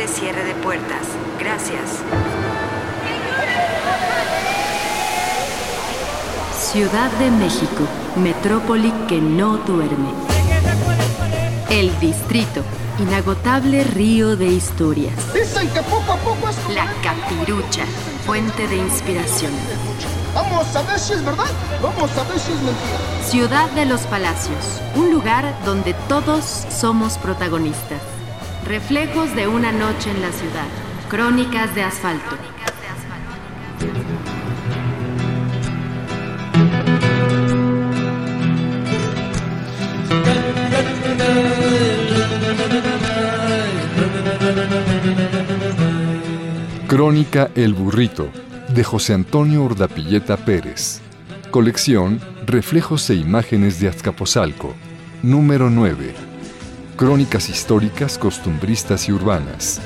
de cierre de puertas. Gracias. Ciudad de México, metrópoli que no duerme. El distrito, inagotable río de historias. Dicen que poco a poco es La capirucha, fuente de inspiración. Vamos a ver si es verdad, vamos a ver si es mentira. Ciudad de los Palacios, un lugar donde todos somos protagonistas. Reflejos de una noche en la ciudad. Crónicas de asfalto. Crónica El Burrito, de José Antonio Urdapilleta Pérez. Colección Reflejos e Imágenes de Azcapotzalco. Número 9. Crónicas históricas, costumbristas y urbanas.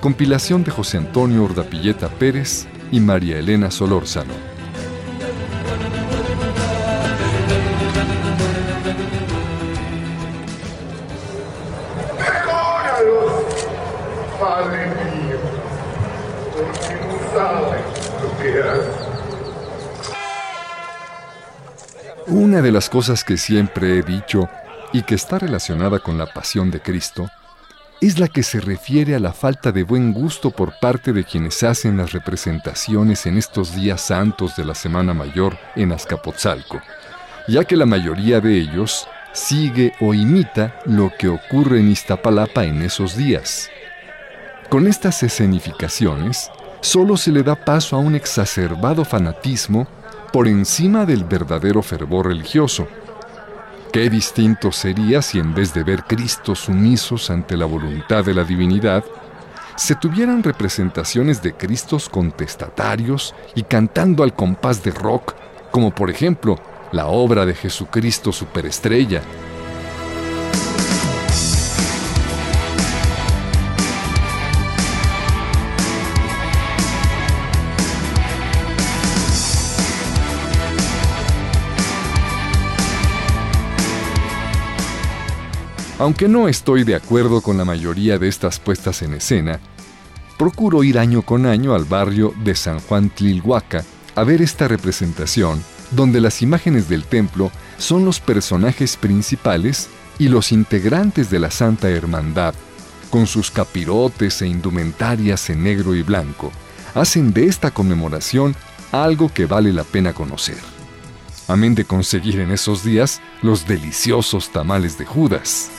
Compilación de José Antonio Urdapilleta Pérez y María Elena Solórzano. Padre mío, porque no saben lo que hacen. Una de las cosas que siempre he dicho y que está relacionada con la pasión de Cristo es la que se refiere a la falta de buen gusto por parte de quienes hacen las representaciones en estos días santos de la Semana Mayor en Azcapotzalco, ya que la mayoría de ellos sigue o imita lo que ocurre en Iztapalapa en esos días. Con estas escenificaciones, solo se le da paso a un exacerbado fanatismo por encima del verdadero fervor religioso. Qué distinto sería si en vez de ver Cristos sumisos ante la voluntad de la divinidad, se tuvieran representaciones de Cristos contestatarios y cantando al compás de rock, como por ejemplo la obra de Jesucristo Superestrella. Aunque no estoy de acuerdo con la mayoría de estas puestas en escena, procuro ir año con año al barrio de San Juan Tlilhuaca a ver esta representación, donde las imágenes del templo son los personajes principales y los integrantes de la Santa Hermandad, con sus capirotes e indumentarias en negro y blanco, hacen de esta conmemoración algo que vale la pena conocer. Amén de conseguir en esos días los deliciosos tamales de Judas.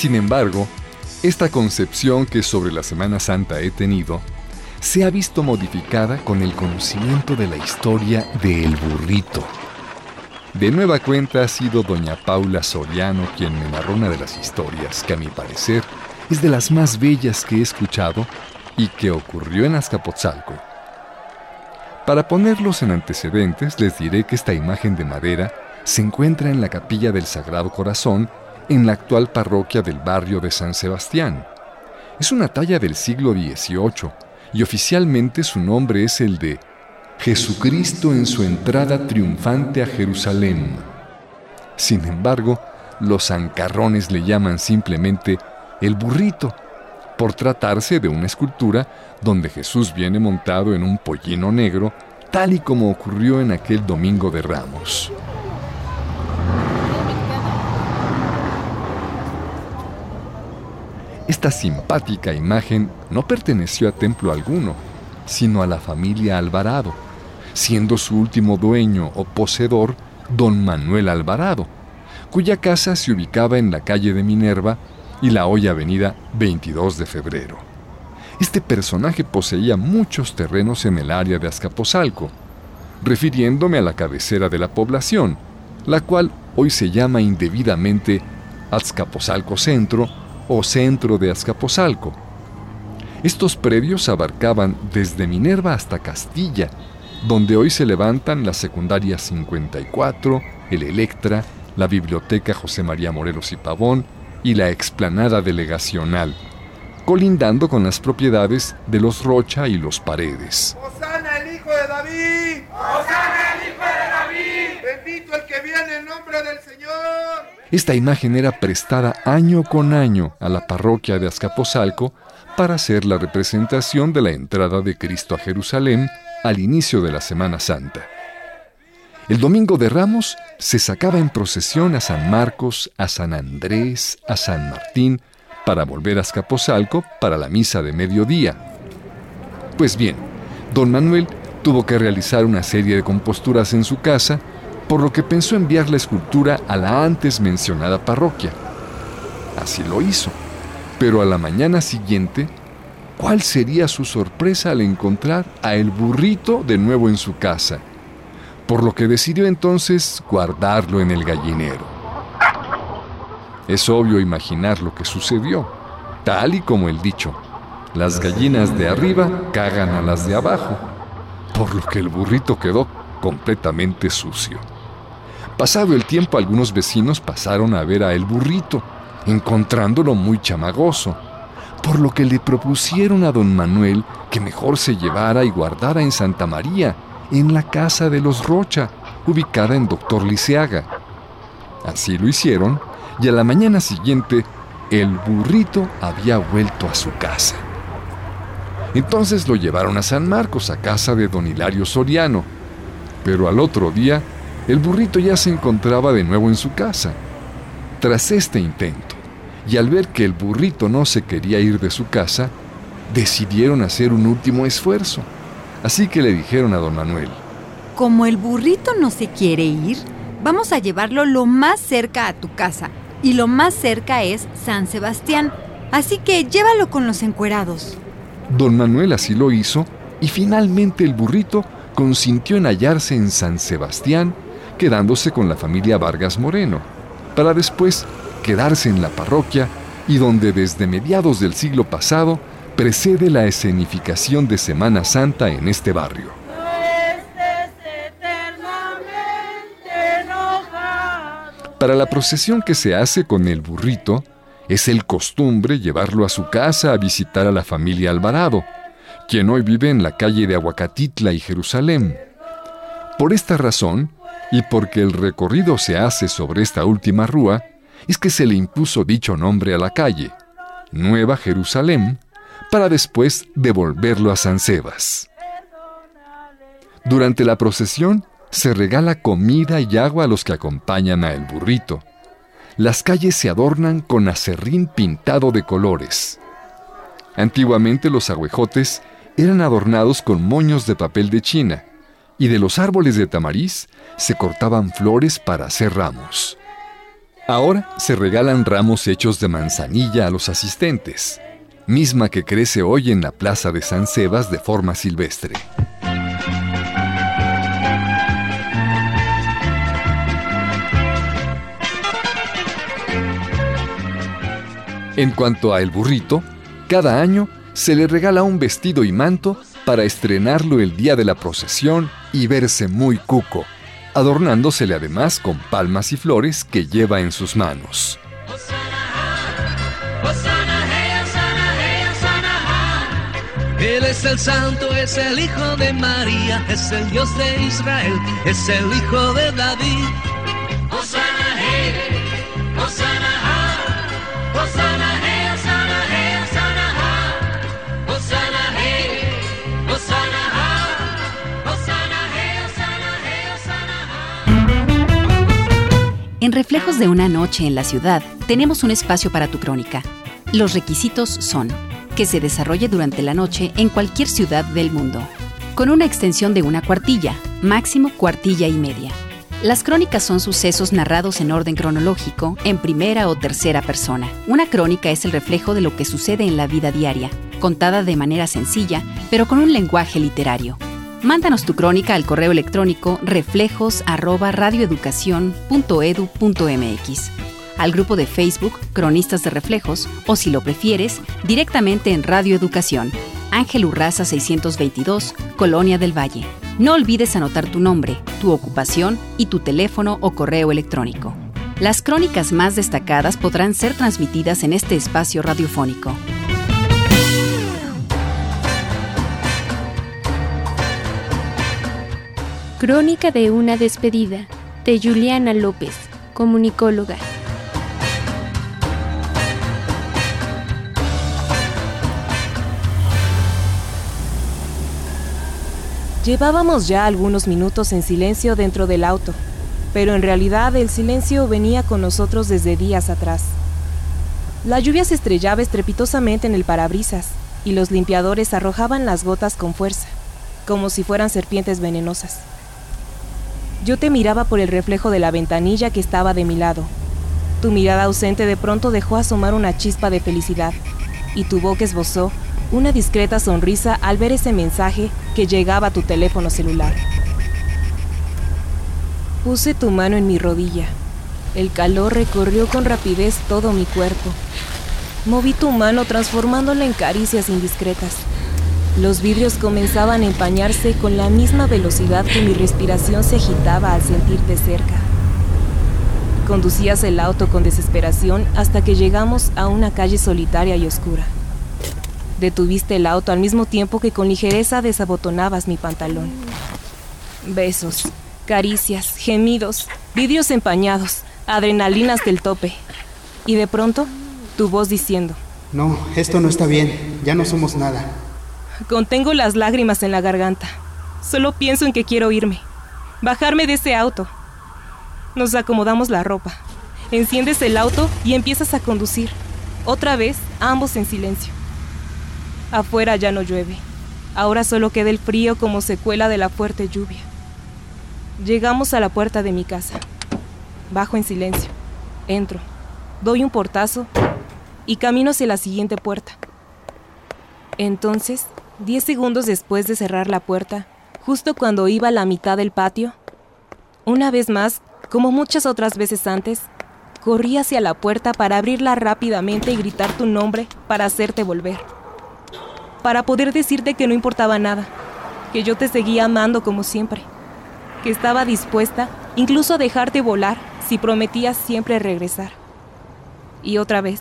Sin embargo, esta concepción que sobre la Semana Santa he tenido se ha visto modificada con el conocimiento de la historia de El Burrito. De nueva cuenta ha sido doña Paula Soriano quien me narró una de las historias que a mi parecer es de las más bellas que he escuchado y que ocurrió en Azcapotzalco. Para ponerlos en antecedentes les diré que esta imagen de madera se encuentra en la capilla del Sagrado Corazón en la actual parroquia del barrio de San Sebastián. Es una talla del siglo XVIII y oficialmente su nombre es el de Jesucristo en su entrada triunfante a Jerusalén. Sin embargo, los ancarrones le llaman simplemente el burrito, por tratarse de una escultura donde Jesús viene montado en un pollino negro, tal y como ocurrió en aquel domingo de Ramos. Esta simpática imagen no perteneció a templo alguno, sino a la familia Alvarado, siendo su último dueño o poseedor don Manuel Alvarado, cuya casa se ubicaba en la calle de Minerva y la hoy avenida 22 de febrero. Este personaje poseía muchos terrenos en el área de Azcapotzalco, refiriéndome a la cabecera de la población, la cual hoy se llama indebidamente Azcapotzalco Centro o Centro de Azcapotzalco. Estos predios abarcaban desde Minerva hasta Castilla, donde hoy se levantan la secundaria 54, el Electra, la Biblioteca José María Morelos y Pavón y la explanada delegacional, colindando con las propiedades de los Rocha y los Paredes. ¡Osana, el Hijo de David! ¡Osana el hijo de David! ¡Bendito el que viene en nombre del Señor! Esta imagen era prestada año con año a la parroquia de Azcapotzalco para hacer la representación de la entrada de Cristo a Jerusalén al inicio de la Semana Santa. El domingo de Ramos se sacaba en procesión a San Marcos, a San Andrés, a San Martín, para volver a Azcapotzalco para la misa de mediodía. Pues bien, don Manuel tuvo que realizar una serie de composturas en su casa, por lo que pensó enviar la escultura a la antes mencionada parroquia. Así lo hizo, pero a la mañana siguiente, ¿cuál sería su sorpresa al encontrar a el burrito de nuevo en su casa? por lo que decidió entonces guardarlo en el gallinero. Es obvio imaginar lo que sucedió, tal y como el dicho, las gallinas de arriba cagan a las de abajo, por lo que el burrito quedó completamente sucio. Pasado el tiempo, algunos vecinos pasaron a ver a el burrito, encontrándolo muy chamagoso, por lo que le propusieron a don Manuel que mejor se llevara y guardara en Santa María, en la casa de los Rocha, ubicada en Doctor Liceaga. Así lo hicieron y a la mañana siguiente el burrito había vuelto a su casa. Entonces lo llevaron a San Marcos, a casa de don Hilario Soriano, pero al otro día el burrito ya se encontraba de nuevo en su casa. Tras este intento, y al ver que el burrito no se quería ir de su casa, decidieron hacer un último esfuerzo. Así que le dijeron a don Manuel, Como el burrito no se quiere ir, vamos a llevarlo lo más cerca a tu casa. Y lo más cerca es San Sebastián. Así que llévalo con los encuerados. Don Manuel así lo hizo y finalmente el burrito consintió en hallarse en San Sebastián, quedándose con la familia Vargas Moreno, para después quedarse en la parroquia y donde desde mediados del siglo pasado precede la escenificación de Semana Santa en este barrio. Para la procesión que se hace con el burrito, es el costumbre llevarlo a su casa a visitar a la familia Alvarado, quien hoy vive en la calle de Aguacatitla y Jerusalén. Por esta razón, y porque el recorrido se hace sobre esta última rúa, es que se le impuso dicho nombre a la calle, Nueva Jerusalén, para después devolverlo a San Sebas. Durante la procesión se regala comida y agua a los que acompañan a el burrito. Las calles se adornan con acerrín pintado de colores. Antiguamente los agüejotes eran adornados con moños de papel de China y de los árboles de tamariz se cortaban flores para hacer ramos. Ahora se regalan ramos hechos de manzanilla a los asistentes misma que crece hoy en la plaza de San Sebas de forma silvestre. En cuanto a el burrito, cada año se le regala un vestido y manto para estrenarlo el día de la procesión y verse muy cuco, adornándosele además con palmas y flores que lleva en sus manos. Él es el santo, es el hijo de María, es el Dios de Israel, es el hijo de David. En Reflejos de una noche en la ciudad, tenemos un espacio para tu crónica. Los requisitos son que se desarrolle durante la noche en cualquier ciudad del mundo, con una extensión de una cuartilla, máximo cuartilla y media. Las crónicas son sucesos narrados en orden cronológico, en primera o tercera persona. Una crónica es el reflejo de lo que sucede en la vida diaria, contada de manera sencilla, pero con un lenguaje literario. Mándanos tu crónica al correo electrónico reflejos@radioeducacion.edu.mx al grupo de Facebook Cronistas de Reflejos o si lo prefieres, directamente en Radio Educación, Ángel Urraza 622, Colonia del Valle. No olvides anotar tu nombre, tu ocupación y tu teléfono o correo electrónico. Las crónicas más destacadas podrán ser transmitidas en este espacio radiofónico. Crónica de una despedida de Juliana López, comunicóloga. Llevábamos ya algunos minutos en silencio dentro del auto, pero en realidad el silencio venía con nosotros desde días atrás. La lluvia se estrellaba estrepitosamente en el parabrisas y los limpiadores arrojaban las gotas con fuerza, como si fueran serpientes venenosas. Yo te miraba por el reflejo de la ventanilla que estaba de mi lado. Tu mirada ausente de pronto dejó asomar una chispa de felicidad y tu boca esbozó una discreta sonrisa al ver ese mensaje que llegaba a tu teléfono celular. Puse tu mano en mi rodilla. El calor recorrió con rapidez todo mi cuerpo. Moví tu mano transformándola en caricias indiscretas. Los vidrios comenzaban a empañarse con la misma velocidad que mi respiración se agitaba al sentirte cerca. Conducías el auto con desesperación hasta que llegamos a una calle solitaria y oscura. Detuviste el auto al mismo tiempo que con ligereza desabotonabas mi pantalón. Besos, caricias, gemidos, vidrios empañados, adrenalinas del tope. Y de pronto, tu voz diciendo, No, esto no está bien, ya no somos nada. Contengo las lágrimas en la garganta. Solo pienso en que quiero irme, bajarme de ese auto. Nos acomodamos la ropa. Enciendes el auto y empiezas a conducir. Otra vez, ambos en silencio. Afuera ya no llueve. Ahora solo queda el frío como secuela de la fuerte lluvia. Llegamos a la puerta de mi casa. Bajo en silencio. Entro. Doy un portazo y camino hacia la siguiente puerta. Entonces, diez segundos después de cerrar la puerta, justo cuando iba a la mitad del patio, una vez más, como muchas otras veces antes, corrí hacia la puerta para abrirla rápidamente y gritar tu nombre para hacerte volver para poder decirte que no importaba nada, que yo te seguía amando como siempre, que estaba dispuesta incluso a dejarte volar si prometías siempre regresar. Y otra vez,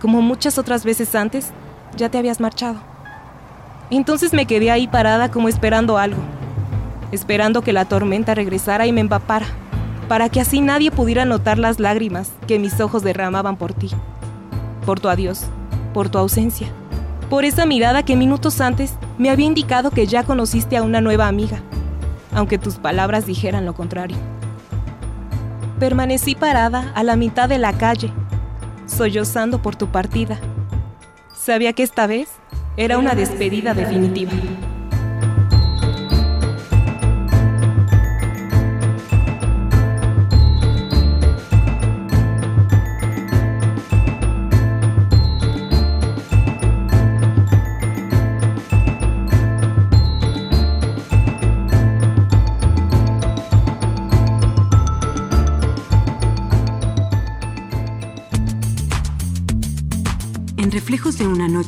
como muchas otras veces antes, ya te habías marchado. Entonces me quedé ahí parada como esperando algo, esperando que la tormenta regresara y me empapara, para que así nadie pudiera notar las lágrimas que mis ojos derramaban por ti, por tu adiós, por tu ausencia por esa mirada que minutos antes me había indicado que ya conociste a una nueva amiga, aunque tus palabras dijeran lo contrario. Permanecí parada a la mitad de la calle, sollozando por tu partida. Sabía que esta vez era una despedida definitiva.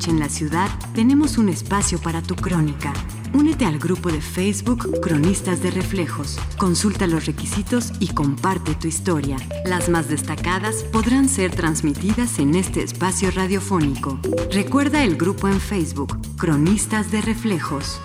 En la ciudad, tenemos un espacio para tu crónica. Únete al grupo de Facebook Cronistas de Reflejos. Consulta los requisitos y comparte tu historia. Las más destacadas podrán ser transmitidas en este espacio radiofónico. Recuerda el grupo en Facebook Cronistas de Reflejos.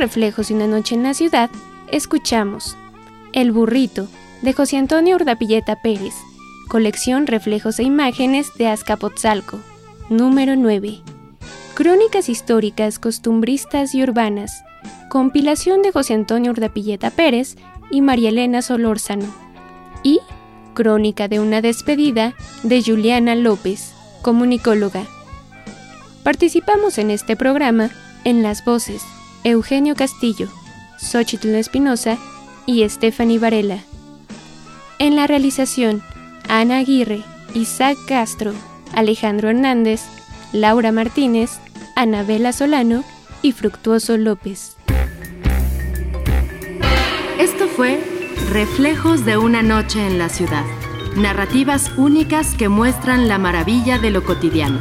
Reflejos y una noche en la ciudad, escuchamos El burrito, de José Antonio Urdapilleta Pérez, colección Reflejos e Imágenes de Azcapotzalco, número 9. Crónicas históricas, costumbristas y urbanas, compilación de José Antonio Urdapilleta Pérez y María Elena Solórzano. Y Crónica de una despedida de Juliana López, comunicóloga. Participamos en este programa en las voces Eugenio Castillo, Xochitl Espinosa y Stephanie Varela. En la realización, Ana Aguirre, Isaac Castro, Alejandro Hernández, Laura Martínez, Anabela Solano y Fructuoso López. Esto fue Reflejos de una noche en la ciudad. Narrativas únicas que muestran la maravilla de lo cotidiano.